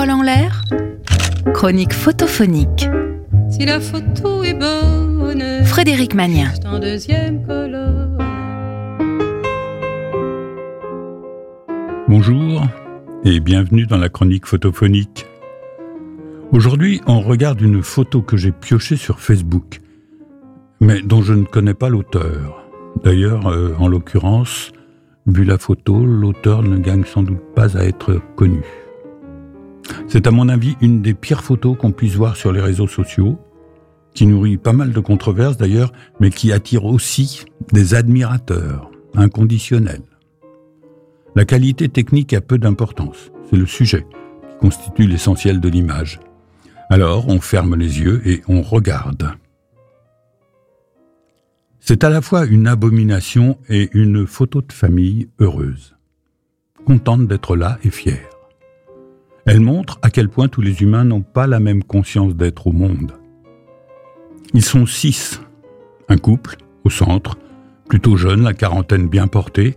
Parole en l'air, chronique photophonique. Si la photo est bonne, Frédéric Magnien. juste en deuxième colonne. Bonjour et bienvenue dans la chronique photophonique. Aujourd'hui, on regarde une photo que j'ai piochée sur Facebook, mais dont je ne connais pas l'auteur. D'ailleurs, euh, en l'occurrence, vu la photo, l'auteur ne gagne sans doute pas à être connu. C'est à mon avis une des pires photos qu'on puisse voir sur les réseaux sociaux, qui nourrit pas mal de controverses d'ailleurs, mais qui attire aussi des admirateurs inconditionnels. La qualité technique a peu d'importance, c'est le sujet qui constitue l'essentiel de l'image. Alors on ferme les yeux et on regarde. C'est à la fois une abomination et une photo de famille heureuse, contente d'être là et fière. Elle montre à quel point tous les humains n'ont pas la même conscience d'être au monde. Ils sont six, un couple au centre, plutôt jeune, la quarantaine bien portée,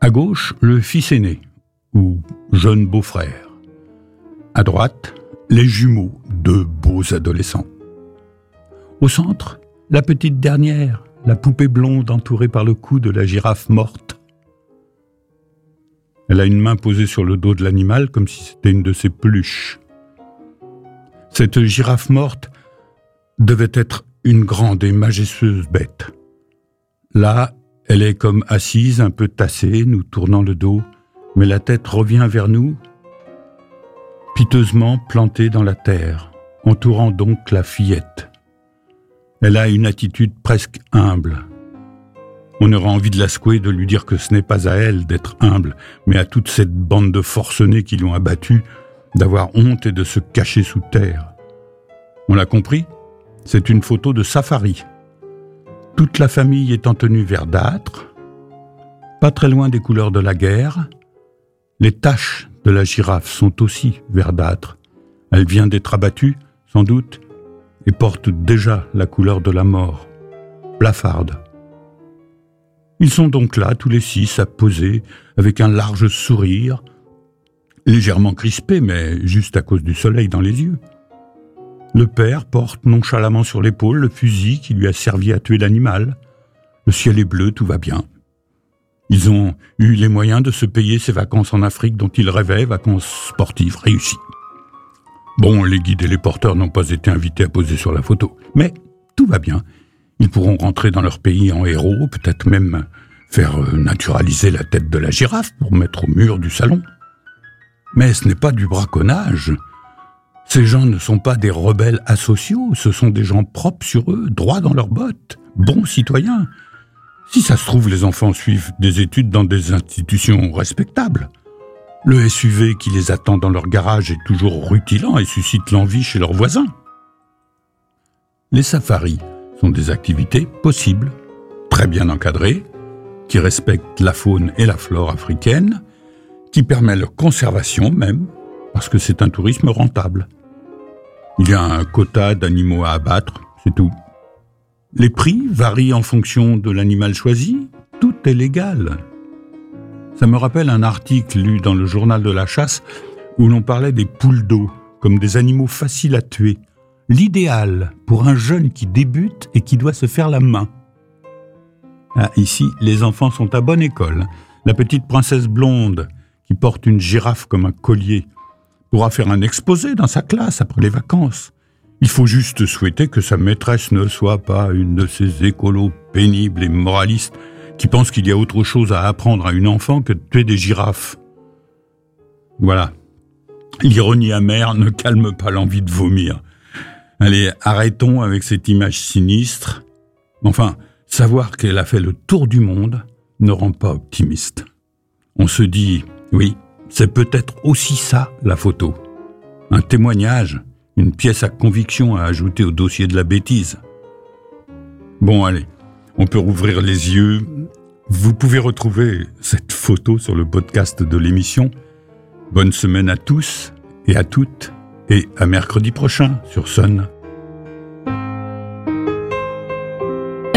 à gauche, le fils aîné, ou jeune beau-frère. À droite, les jumeaux, deux beaux adolescents. Au centre, la petite dernière, la poupée blonde entourée par le cou de la girafe morte. Elle a une main posée sur le dos de l'animal comme si c'était une de ses peluches. Cette girafe morte devait être une grande et majestueuse bête. Là, elle est comme assise, un peu tassée, nous tournant le dos, mais la tête revient vers nous, piteusement plantée dans la terre, entourant donc la fillette. Elle a une attitude presque humble. On aura envie de la secouer, de lui dire que ce n'est pas à elle d'être humble, mais à toute cette bande de forcenés qui l'ont abattue, d'avoir honte et de se cacher sous terre. On l'a compris? C'est une photo de safari. Toute la famille en tenue verdâtre, pas très loin des couleurs de la guerre. Les taches de la girafe sont aussi verdâtres. Elle vient d'être abattue, sans doute, et porte déjà la couleur de la mort, blafarde. Ils sont donc là, tous les six, à poser, avec un large sourire, légèrement crispé, mais juste à cause du soleil dans les yeux. Le père porte nonchalamment sur l'épaule le fusil qui lui a servi à tuer l'animal. Le ciel est bleu, tout va bien. Ils ont eu les moyens de se payer ces vacances en Afrique dont ils rêvaient, vacances sportives réussies. Bon, les guides et les porteurs n'ont pas été invités à poser sur la photo, mais tout va bien. Ils pourront rentrer dans leur pays en héros, peut-être même faire euh, naturaliser la tête de la girafe pour mettre au mur du salon. Mais ce n'est pas du braconnage. Ces gens ne sont pas des rebelles asociaux, ce sont des gens propres sur eux, droits dans leurs bottes, bons citoyens. Si ça se trouve, les enfants suivent des études dans des institutions respectables. Le SUV qui les attend dans leur garage est toujours rutilant et suscite l'envie chez leurs voisins. Les safaris des activités possibles, très bien encadrées, qui respectent la faune et la flore africaine, qui permettent leur conservation même, parce que c'est un tourisme rentable. Il y a un quota d'animaux à abattre, c'est tout. Les prix varient en fonction de l'animal choisi, tout est légal. Ça me rappelle un article lu dans le journal de la chasse où l'on parlait des poules d'eau comme des animaux faciles à tuer, l'idéal pour un jeune qui débute et qui doit se faire la main. Ah, ici, les enfants sont à bonne école. La petite princesse blonde qui porte une girafe comme un collier pourra faire un exposé dans sa classe après les vacances. Il faut juste souhaiter que sa maîtresse ne soit pas une de ces écolos pénibles et moralistes qui pensent qu'il y a autre chose à apprendre à une enfant que de tuer des girafes. Voilà. L'ironie amère ne calme pas l'envie de vomir. Allez, arrêtons avec cette image sinistre. Enfin, savoir qu'elle a fait le tour du monde ne rend pas optimiste. On se dit, oui, c'est peut-être aussi ça, la photo. Un témoignage, une pièce à conviction à ajouter au dossier de la bêtise. Bon, allez, on peut rouvrir les yeux. Vous pouvez retrouver cette photo sur le podcast de l'émission. Bonne semaine à tous et à toutes, et à mercredi prochain sur Sun.